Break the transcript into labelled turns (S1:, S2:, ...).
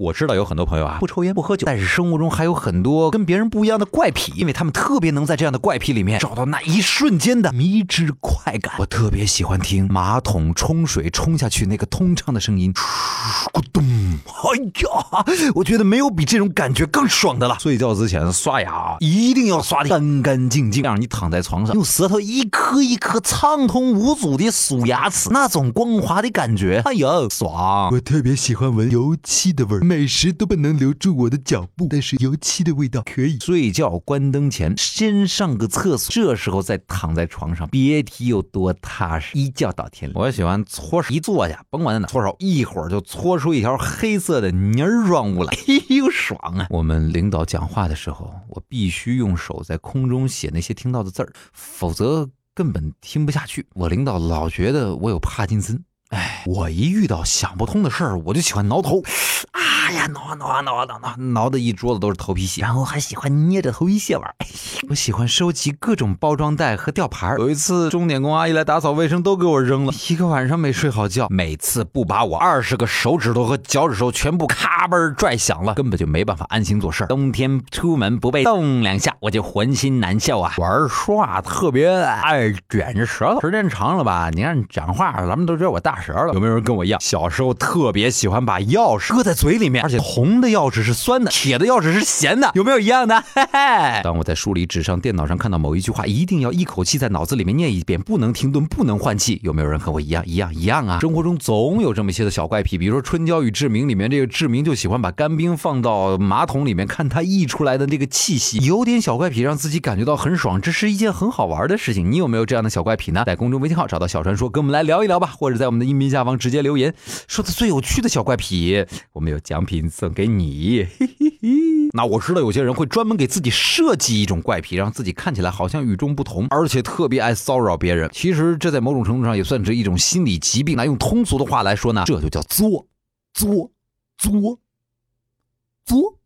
S1: 我知道有很多朋友啊，不抽烟不喝酒，但是生活中还有很多跟别人不一样的怪癖，因为他们特别能在这样的怪癖里面找到那一瞬间的迷之快感。我特别喜欢听马桶冲水冲下去那个通畅的声音，咕咚！哎呀，我觉得没有比这种感觉更爽的了。睡觉之前刷牙一定要刷的干干净净，让你躺在床上用舌头一颗一颗畅通无阻的数牙齿，那种光滑的感觉，哎呦，爽！
S2: 我特别喜欢闻油漆的味儿。美食都不能留住我的脚步，但是油漆的味道可以。
S1: 睡觉关灯前先上个厕所，这时候再躺在床上，别提有多踏实，一觉到天亮。我喜欢搓手，一坐下，甭管在哪搓手，一会儿就搓出一条黑色的泥儿状物了，哎呦爽啊！我们领导讲话的时候，我必须用手在空中写那些听到的字儿，否则根本听不下去。我领导老觉得我有帕金森。哎，我一遇到想不通的事儿，我就喜欢挠头。哎呀，挠啊挠啊挠啊挠挠，挠的一桌子都是头皮屑，然后还喜欢捏着头皮屑玩。我喜欢收集各种包装袋和吊牌。有一次，钟点工阿姨来打扫卫生，都给我扔了。一个晚上没睡好觉，每次不把我二十个手指头和脚趾头全部咔嘣拽响了，根本就没办法安心做事冬天出门不被冻两下，我就浑身难受啊。玩耍特别爱卷着舌头，时间长了吧，你看讲话，咱们都知道我大舌了。有没有人跟我一样，小时候特别喜欢把钥匙搁在嘴里面？而且红的钥匙是酸的，铁的钥匙是咸的，有没有一样的？嘿嘿。当我在书里、纸上、电脑上看到某一句话，一定要一口气在脑子里面念一遍，不能停顿，不能换气。有没有人和我一样？一样一样啊！生活中总有这么些的小怪癖，比如说《春娇与志明》里面，这个志明就喜欢把干冰放到马桶里面，看它溢出来的那个气息，有点小怪癖，让自己感觉到很爽，这是一件很好玩的事情。你有没有这样的小怪癖呢？在公众微信号找到小传说，跟我们来聊一聊吧，或者在我们的音频下方直接留言，说的最有趣的小怪癖，我们有奖品。品送给你，嘿嘿嘿那我知道有些人会专门给自己设计一种怪癖，让自己看起来好像与众不同，而且特别爱骚扰别人。其实这在某种程度上也算是一种心理疾病。那用通俗的话来说呢，这就叫作，作，作，作。